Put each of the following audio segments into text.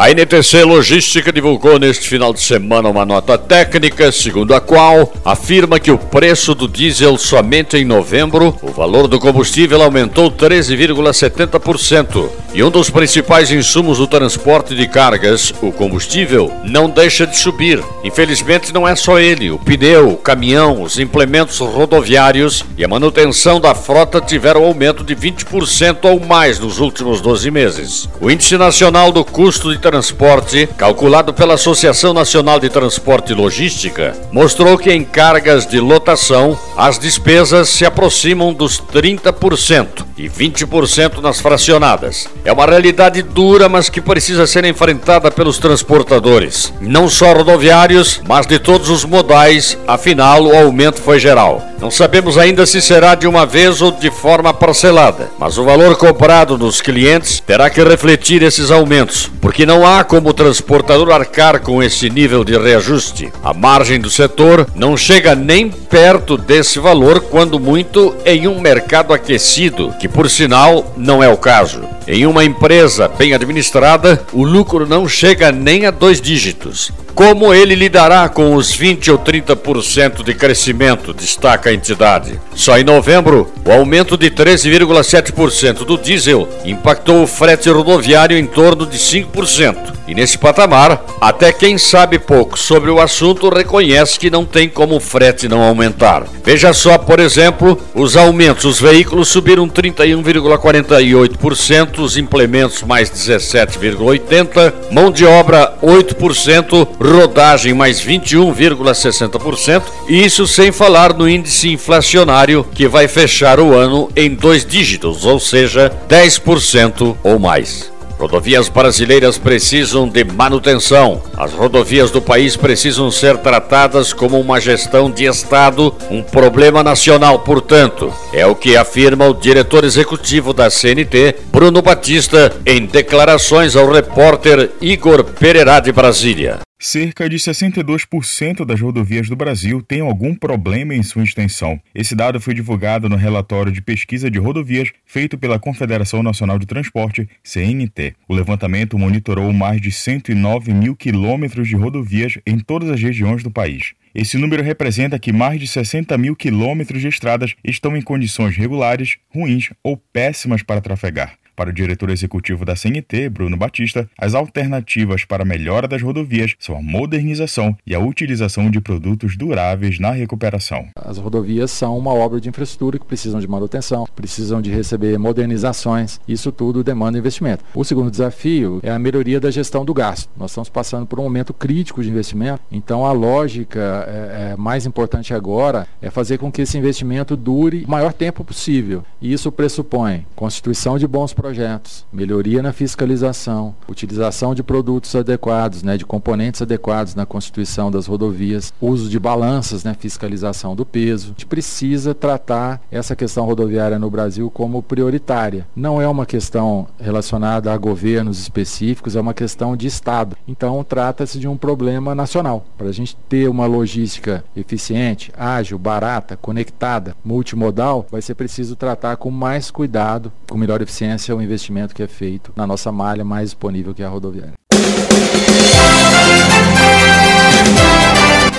A NTC Logística divulgou neste final de semana uma nota técnica, segundo a qual afirma que o preço do diesel somente em novembro, o valor do combustível aumentou 13,70%. E um dos principais insumos do transporte de cargas, o combustível, não deixa de subir. Infelizmente não é só ele, o pneu, o caminhão, os implementos rodoviários e a manutenção da frota tiveram aumento de 20% ou mais nos últimos 12 meses. O Índice Nacional do Custo de Transporte, calculado pela Associação Nacional de Transporte e Logística, mostrou que em cargas de lotação as despesas se aproximam dos 30% e 20% nas fracionadas. É uma realidade dura, mas que precisa ser enfrentada pelos transportadores, não só rodoviários, mas de todos os modais, afinal o aumento foi geral. Não sabemos ainda se será de uma vez ou de forma parcelada, mas o valor cobrado dos clientes terá que refletir esses aumentos, porque não há como o transportador arcar com esse nível de reajuste. A margem do setor não chega nem perto desse valor, quando muito, em um mercado aquecido, que por sinal não é o caso. Em uma empresa bem administrada, o lucro não chega nem a dois dígitos. Como ele lidará com os 20 ou 30% de crescimento, destaca a entidade. Só em novembro, o aumento de 13,7% do diesel impactou o frete rodoviário em torno de 5%. E nesse patamar, até quem sabe pouco sobre o assunto reconhece que não tem como o frete não aumentar. Veja só, por exemplo, os aumentos: os veículos subiram 31,48%, os implementos mais 17,80%, mão de obra 8%, rodagem mais 21,60%, e isso sem falar no índice inflacionário que vai fechar o ano em dois dígitos, ou seja, 10% ou mais. Rodovias brasileiras precisam de manutenção. As rodovias do país precisam ser tratadas como uma gestão de Estado, um problema nacional, portanto. É o que afirma o diretor executivo da CNT, Bruno Batista, em declarações ao repórter Igor Pereira de Brasília. Cerca de 62% das rodovias do Brasil têm algum problema em sua extensão. Esse dado foi divulgado no relatório de pesquisa de rodovias feito pela Confederação Nacional de Transporte, CNT. O levantamento monitorou mais de 109 mil quilômetros de rodovias em todas as regiões do país. Esse número representa que mais de 60 mil quilômetros de estradas estão em condições regulares, ruins ou péssimas para trafegar. Para o diretor executivo da CNT, Bruno Batista, as alternativas para a melhora das rodovias são a modernização e a utilização de produtos duráveis na recuperação. As rodovias são uma obra de infraestrutura que precisam de manutenção, precisam de receber modernizações. Isso tudo demanda investimento. O segundo desafio é a melhoria da gestão do gasto. Nós estamos passando por um momento crítico de investimento, então a lógica é, é mais importante agora é fazer com que esse investimento dure o maior tempo possível. E isso pressupõe constituição de bons projetos projetos, melhoria na fiscalização, utilização de produtos adequados, né, de componentes adequados na constituição das rodovias, uso de balanças, né, fiscalização do peso. A gente precisa tratar essa questão rodoviária no Brasil como prioritária. Não é uma questão relacionada a governos específicos, é uma questão de Estado. Então, trata-se de um problema nacional. Para a gente ter uma logística eficiente, ágil, barata, conectada, multimodal, vai ser preciso tratar com mais cuidado, com melhor eficiência o investimento que é feito na nossa malha mais disponível que é a rodoviária.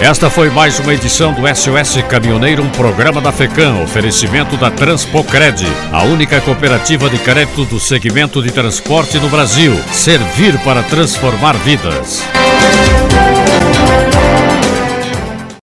Esta foi mais uma edição do SOS Caminhoneiro, um programa da FECAM, oferecimento da Transpocred, a única cooperativa de crédito do segmento de transporte no Brasil. Servir para transformar vidas.